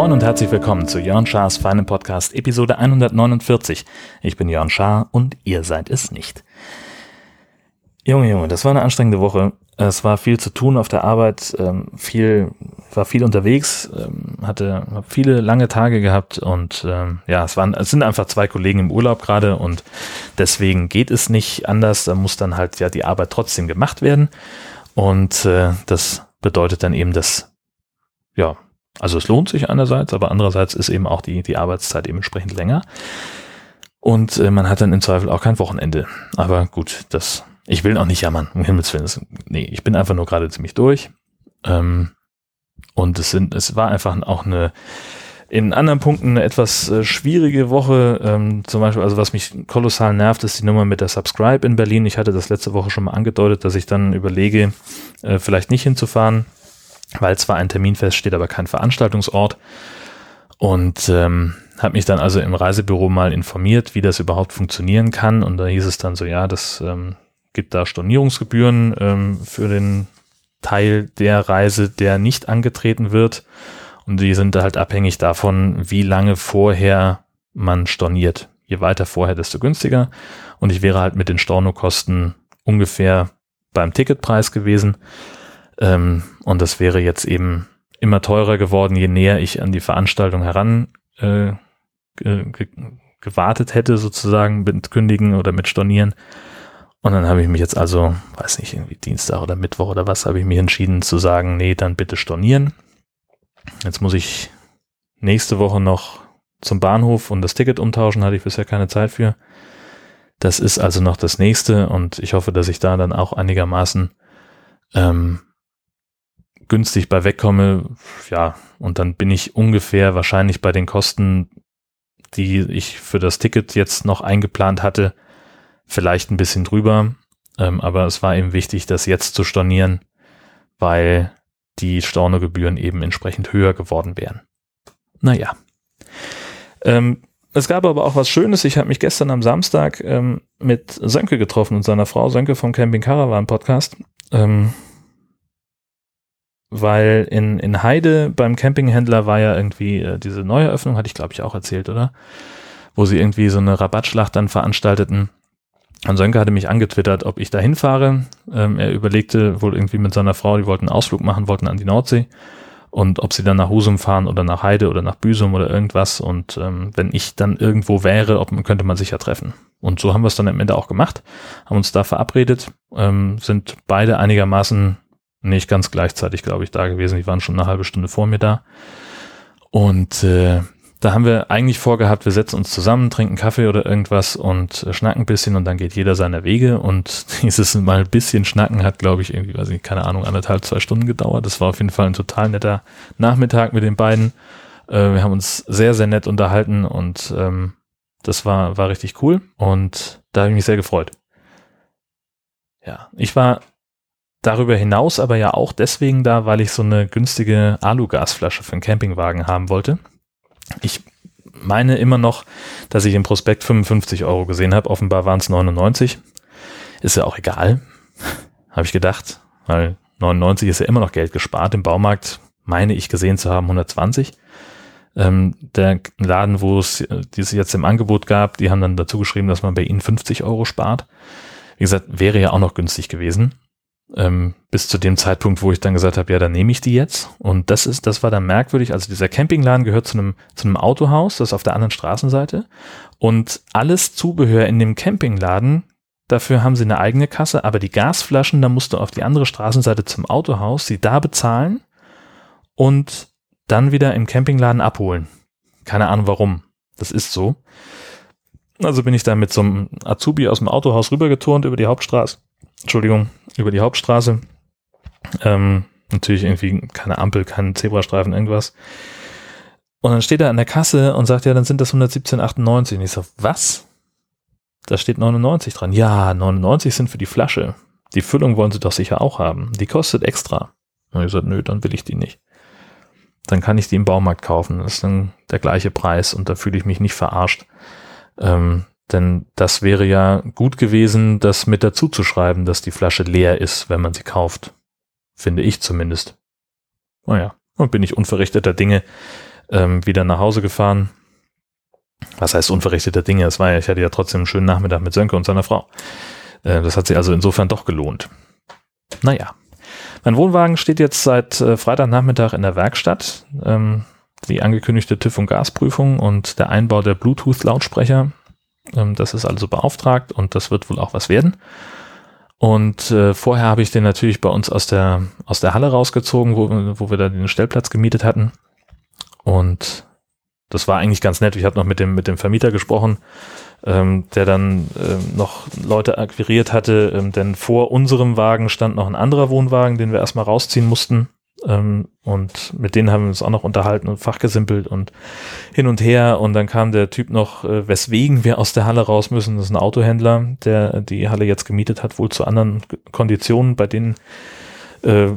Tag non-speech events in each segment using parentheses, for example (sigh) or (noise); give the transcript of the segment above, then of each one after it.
Moin und herzlich willkommen zu Jörn Schars feinem Podcast Episode 149. Ich bin Jörn Schaar und ihr seid es nicht. Junge, Junge, das war eine anstrengende Woche. Es war viel zu tun auf der Arbeit, ähm, viel, war viel unterwegs, ähm, hatte viele lange Tage gehabt und ähm, ja, es waren, es sind einfach zwei Kollegen im Urlaub gerade und deswegen geht es nicht anders. Da muss dann halt ja die Arbeit trotzdem gemacht werden und äh, das bedeutet dann eben, dass ja also es lohnt sich einerseits, aber andererseits ist eben auch die, die Arbeitszeit eben entsprechend länger. Und äh, man hat dann im Zweifel auch kein Wochenende. Aber gut, das, ich will auch nicht jammern, um Himmels Willen. Nee, ich bin einfach nur gerade ziemlich durch. Ähm, und es sind, es war einfach auch eine, in anderen Punkten eine etwas äh, schwierige Woche. Ähm, zum Beispiel, also was mich kolossal nervt, ist die Nummer mit der Subscribe in Berlin. Ich hatte das letzte Woche schon mal angedeutet, dass ich dann überlege, äh, vielleicht nicht hinzufahren weil zwar ein Termin feststeht, aber kein Veranstaltungsort. Und ähm, habe mich dann also im Reisebüro mal informiert, wie das überhaupt funktionieren kann. Und da hieß es dann so, ja, das ähm, gibt da Stornierungsgebühren ähm, für den Teil der Reise, der nicht angetreten wird. Und die sind halt abhängig davon, wie lange vorher man storniert. Je weiter vorher, desto günstiger. Und ich wäre halt mit den Stornokosten ungefähr beim Ticketpreis gewesen. Ähm, und das wäre jetzt eben immer teurer geworden, je näher ich an die Veranstaltung heran äh, ge gewartet hätte, sozusagen mit Kündigen oder mit Stornieren. Und dann habe ich mich jetzt also, weiß nicht, irgendwie Dienstag oder Mittwoch oder was, habe ich mich entschieden zu sagen, nee, dann bitte stornieren. Jetzt muss ich nächste Woche noch zum Bahnhof und das Ticket umtauschen, hatte ich bisher keine Zeit für. Das ist also noch das nächste und ich hoffe, dass ich da dann auch einigermaßen ähm, günstig bei wegkomme, ja, und dann bin ich ungefähr wahrscheinlich bei den Kosten, die ich für das Ticket jetzt noch eingeplant hatte, vielleicht ein bisschen drüber. Ähm, aber es war eben wichtig, das jetzt zu stornieren, weil die Stornogebühren eben entsprechend höher geworden wären. Naja. Ähm, es gab aber auch was Schönes. Ich habe mich gestern am Samstag ähm, mit Sönke getroffen und seiner Frau, Sönke vom Camping Caravan Podcast. Ähm, weil in, in Heide beim Campinghändler war ja irgendwie äh, diese Neueröffnung, hatte ich glaube ich auch erzählt, oder? Wo sie irgendwie so eine Rabattschlacht dann veranstalteten. Und Sönke hatte mich angetwittert, ob ich da hinfahre. Ähm, er überlegte wohl irgendwie mit seiner Frau, die wollten einen Ausflug machen, wollten an die Nordsee. Und ob sie dann nach Husum fahren oder nach Heide oder nach Büsum oder irgendwas. Und ähm, wenn ich dann irgendwo wäre, ob, könnte man sich ja treffen. Und so haben wir es dann am Ende auch gemacht, haben uns da verabredet, ähm, sind beide einigermaßen nicht ganz gleichzeitig, glaube ich, da gewesen. Die waren schon eine halbe Stunde vor mir da. Und äh, da haben wir eigentlich vorgehabt, wir setzen uns zusammen, trinken Kaffee oder irgendwas und äh, schnacken ein bisschen und dann geht jeder seiner Wege. Und (laughs) dieses mal ein bisschen schnacken hat, glaube ich, irgendwie, weiß ich, keine Ahnung, anderthalb, zwei Stunden gedauert. Das war auf jeden Fall ein total netter Nachmittag mit den beiden. Äh, wir haben uns sehr, sehr nett unterhalten und ähm, das war, war richtig cool. Und da habe ich mich sehr gefreut. Ja, ich war darüber hinaus aber ja auch deswegen da, weil ich so eine günstige Alugasflasche für einen Campingwagen haben wollte. Ich meine immer noch, dass ich im Prospekt 55 Euro gesehen habe. Offenbar waren es 99. Ist ja auch egal, (laughs) habe ich gedacht, weil 99 ist ja immer noch Geld gespart. Im Baumarkt meine ich gesehen zu haben 120. Ähm, der Laden, wo es die es jetzt im Angebot gab, die haben dann dazu geschrieben, dass man bei ihnen 50 Euro spart. Wie gesagt, wäre ja auch noch günstig gewesen ähm, bis zu dem Zeitpunkt, wo ich dann gesagt habe, ja, dann nehme ich die jetzt. Und das ist, das war dann merkwürdig. Also dieser Campingladen gehört zu einem, zu einem Autohaus, das ist auf der anderen Straßenseite. Und alles Zubehör in dem Campingladen, dafür haben sie eine eigene Kasse, aber die Gasflaschen, da musst du auf die andere Straßenseite zum Autohaus, sie da bezahlen und dann wieder im Campingladen abholen. Keine Ahnung warum. Das ist so. Also bin ich da mit so einem Azubi aus dem Autohaus rübergeturnt über die Hauptstraße. Entschuldigung, über die Hauptstraße. Ähm, natürlich irgendwie keine Ampel, kein Zebrastreifen, irgendwas. Und dann steht er an der Kasse und sagt, ja, dann sind das 117,98. Und ich so, was? Da steht 99 dran. Ja, 99 sind für die Flasche. Die Füllung wollen sie doch sicher auch haben. Die kostet extra. Und ich so, nö, dann will ich die nicht. Dann kann ich die im Baumarkt kaufen. Das ist dann der gleiche Preis und da fühle ich mich nicht verarscht. Ähm, Denn das wäre ja gut gewesen, das mit dazu zu schreiben, dass die Flasche leer ist, wenn man sie kauft. Finde ich zumindest. Naja, und bin ich unverrichteter Dinge ähm, wieder nach Hause gefahren. Was heißt unverrichteter Dinge? Es war ja, ich hatte ja trotzdem einen schönen Nachmittag mit Sönke und seiner Frau. Äh, das hat sich also insofern doch gelohnt. Naja. Mein Wohnwagen steht jetzt seit äh, Freitagnachmittag in der Werkstatt. Ähm, die angekündigte TÜV- und Gasprüfung und der Einbau der Bluetooth-Lautsprecher. Ähm, das ist also beauftragt und das wird wohl auch was werden. Und äh, vorher habe ich den natürlich bei uns aus der, aus der Halle rausgezogen, wo, wo wir da den Stellplatz gemietet hatten. Und das war eigentlich ganz nett. Ich habe noch mit dem, mit dem Vermieter gesprochen, ähm, der dann ähm, noch Leute akquiriert hatte, ähm, denn vor unserem Wagen stand noch ein anderer Wohnwagen, den wir erstmal rausziehen mussten. Ähm, und mit denen haben wir uns auch noch unterhalten und fachgesimpelt und hin und her. Und dann kam der Typ noch, äh, weswegen wir aus der Halle raus müssen. Das ist ein Autohändler, der die Halle jetzt gemietet hat, wohl zu anderen Konditionen, bei denen äh,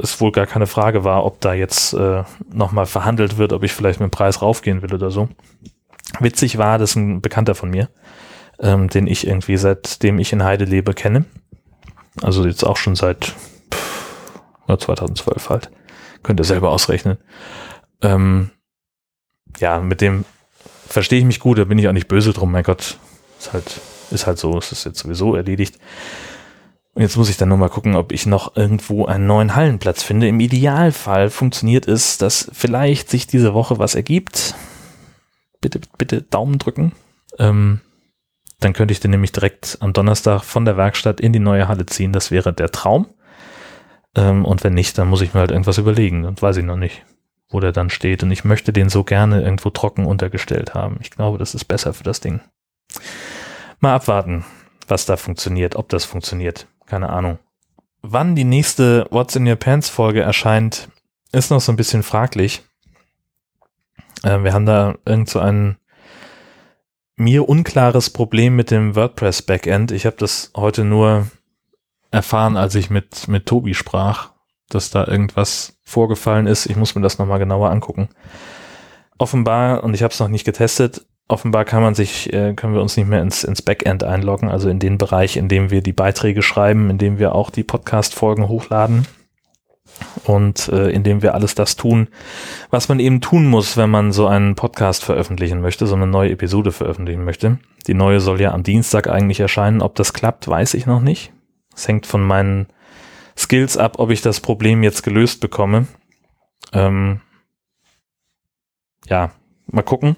es wohl gar keine Frage war, ob da jetzt äh, nochmal verhandelt wird, ob ich vielleicht mit dem Preis raufgehen will oder so. Witzig war, das ist ein Bekannter von mir, ähm, den ich irgendwie seitdem ich in Heide lebe kenne. Also jetzt auch schon seit 2012 halt. Könnt ihr selber ausrechnen. Ähm, ja, mit dem verstehe ich mich gut, da bin ich auch nicht böse drum, mein Gott. Ist halt, ist halt so, es ist jetzt sowieso erledigt. Und jetzt muss ich dann nur mal gucken, ob ich noch irgendwo einen neuen Hallenplatz finde. Im Idealfall funktioniert es, dass vielleicht sich diese Woche was ergibt. Bitte, bitte Daumen drücken. Ähm, dann könnte ich den nämlich direkt am Donnerstag von der Werkstatt in die neue Halle ziehen. Das wäre der Traum. Ähm, und wenn nicht, dann muss ich mir halt irgendwas überlegen. Und weiß ich noch nicht, wo der dann steht. Und ich möchte den so gerne irgendwo trocken untergestellt haben. Ich glaube, das ist besser für das Ding. Mal abwarten, was da funktioniert, ob das funktioniert. Keine Ahnung. Wann die nächste What's in Your Pants Folge erscheint, ist noch so ein bisschen fraglich. Äh, wir haben da irgend so ein mir unklares Problem mit dem WordPress Backend. Ich habe das heute nur erfahren, als ich mit, mit Tobi sprach, dass da irgendwas vorgefallen ist. Ich muss mir das nochmal genauer angucken. Offenbar, und ich habe es noch nicht getestet, offenbar kann man sich, äh, können wir uns nicht mehr ins, ins Backend einloggen, also in den Bereich, in dem wir die Beiträge schreiben, in dem wir auch die Podcast-Folgen hochladen und äh, in dem wir alles das tun, was man eben tun muss, wenn man so einen Podcast veröffentlichen möchte, so eine neue Episode veröffentlichen möchte. Die neue soll ja am Dienstag eigentlich erscheinen. Ob das klappt, weiß ich noch nicht. Es hängt von meinen Skills ab, ob ich das Problem jetzt gelöst bekomme. Ähm, ja, mal gucken.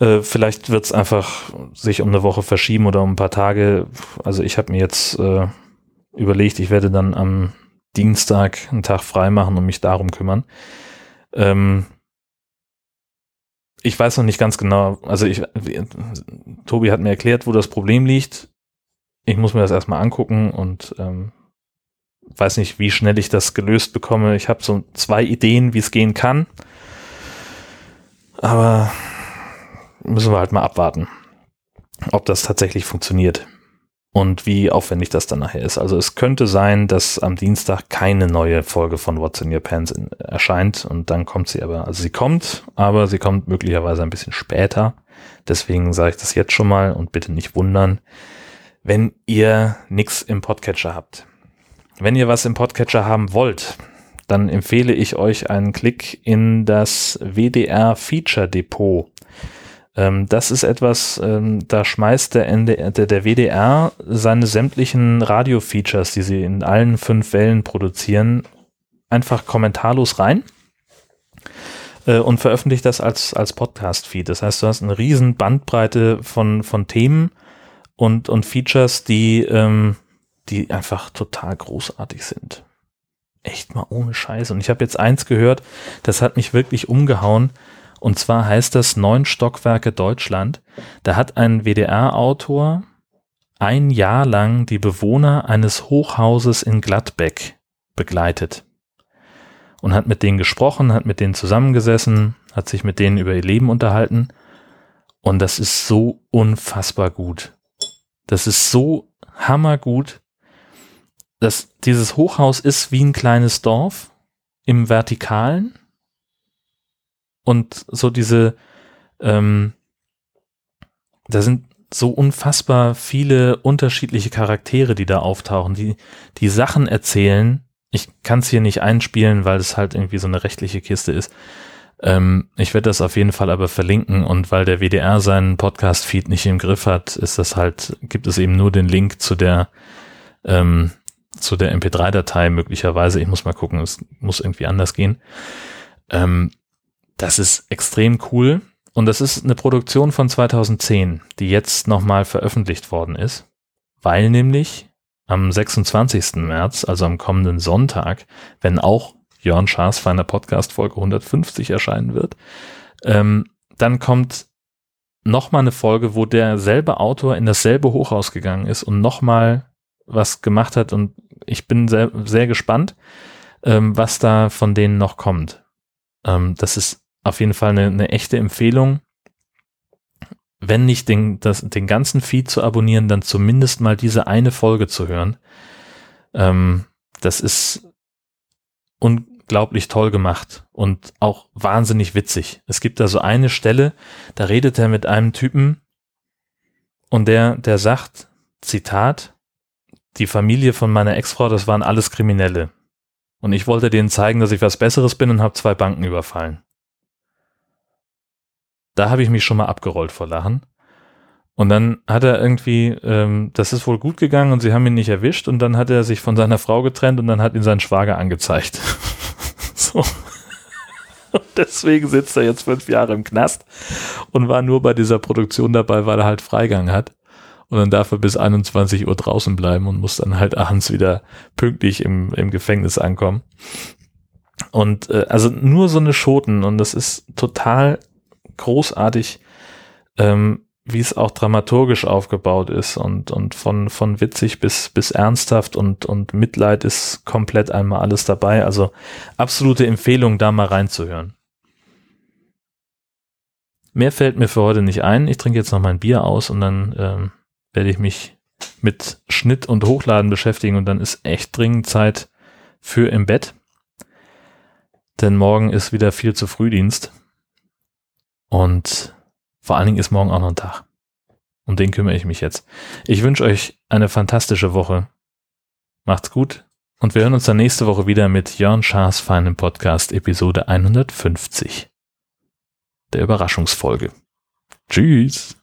Äh, vielleicht wird es einfach sich um eine Woche verschieben oder um ein paar Tage. Also ich habe mir jetzt äh, überlegt, ich werde dann am Dienstag einen Tag frei machen und mich darum kümmern. Ähm, ich weiß noch nicht ganz genau, also ich, Tobi hat mir erklärt, wo das Problem liegt. Ich muss mir das erstmal angucken und ähm, weiß nicht, wie schnell ich das gelöst bekomme. Ich habe so zwei Ideen, wie es gehen kann. Aber müssen wir halt mal abwarten, ob das tatsächlich funktioniert und wie aufwendig das dann nachher ist. Also es könnte sein, dass am Dienstag keine neue Folge von What's in Your Pants in, erscheint und dann kommt sie aber. Also sie kommt, aber sie kommt möglicherweise ein bisschen später. Deswegen sage ich das jetzt schon mal und bitte nicht wundern, wenn ihr nichts im Podcatcher habt. Wenn ihr was im Podcatcher haben wollt, dann empfehle ich euch einen Klick in das WDR Feature Depot ähm, das ist etwas, ähm, da schmeißt der, NDR, der, WDR seine sämtlichen Radio-Features, die sie in allen fünf Wellen produzieren, einfach kommentarlos rein äh, und veröffentlicht das als, als Podcast-Feed. Das heißt, du hast eine riesen Bandbreite von, von Themen und, und Features, die, ähm, die einfach total großartig sind. Echt mal ohne Scheiß. Und ich habe jetzt eins gehört, das hat mich wirklich umgehauen. Und zwar heißt das Neun Stockwerke Deutschland. Da hat ein WDR-Autor ein Jahr lang die Bewohner eines Hochhauses in Gladbeck begleitet und hat mit denen gesprochen, hat mit denen zusammengesessen, hat sich mit denen über ihr Leben unterhalten. Und das ist so unfassbar gut. Das ist so hammergut. Das, dieses Hochhaus ist wie ein kleines Dorf im Vertikalen und so diese, ähm, da sind so unfassbar viele unterschiedliche Charaktere, die da auftauchen, die, die Sachen erzählen. Ich kann es hier nicht einspielen, weil es halt irgendwie so eine rechtliche Kiste ist. Ähm, ich werde das auf jeden Fall aber verlinken und weil der WDR seinen Podcast-Feed nicht im Griff hat, ist das halt, gibt es eben nur den Link zu der, ähm, zu der MP3-Datei möglicherweise. Ich muss mal gucken, es muss irgendwie anders gehen. Ähm, das ist extrem cool. Und das ist eine Produktion von 2010, die jetzt nochmal veröffentlicht worden ist, weil nämlich am 26. März, also am kommenden Sonntag, wenn auch Jörn Schaas feiner Podcast Folge 150 erscheinen wird, ähm, dann kommt nochmal eine Folge, wo derselbe Autor in dasselbe Hochhaus gegangen ist und nochmal was gemacht hat und ich bin sehr, sehr gespannt, ähm, was da von denen noch kommt. Ähm, das ist auf jeden Fall eine, eine echte Empfehlung. Wenn nicht den, das, den ganzen Feed zu abonnieren, dann zumindest mal diese eine Folge zu hören. Ähm, das ist unglaublich toll gemacht und auch wahnsinnig witzig. Es gibt da so eine Stelle, da redet er mit einem Typen und der, der sagt, Zitat, die Familie von meiner Ex-Frau, das waren alles Kriminelle. Und ich wollte denen zeigen, dass ich was Besseres bin und habe zwei Banken überfallen. Da habe ich mich schon mal abgerollt vor Lachen. Und dann hat er irgendwie, ähm, das ist wohl gut gegangen und sie haben ihn nicht erwischt und dann hat er sich von seiner Frau getrennt und dann hat ihn sein Schwager angezeigt. (laughs) so. Und deswegen sitzt er jetzt fünf Jahre im Knast und war nur bei dieser Produktion dabei, weil er halt Freigang hat. Und dann darf er bis 21 Uhr draußen bleiben und muss dann halt abends wieder pünktlich im, im Gefängnis ankommen. Und äh, also nur so eine Schoten und das ist total großartig, ähm, wie es auch dramaturgisch aufgebaut ist und, und von, von witzig bis, bis ernsthaft und, und Mitleid ist komplett einmal alles dabei. Also absolute Empfehlung, da mal reinzuhören. Mehr fällt mir für heute nicht ein. Ich trinke jetzt noch mein Bier aus und dann ähm, werde ich mich mit Schnitt und Hochladen beschäftigen und dann ist echt dringend Zeit für im Bett. Denn morgen ist wieder viel zu Frühdienst. Und vor allen Dingen ist morgen auch noch ein Tag. Um den kümmere ich mich jetzt. Ich wünsche euch eine fantastische Woche. Macht's gut und wir hören uns dann nächste Woche wieder mit Jörn Schaas feinem Podcast Episode 150. Der Überraschungsfolge. Tschüss.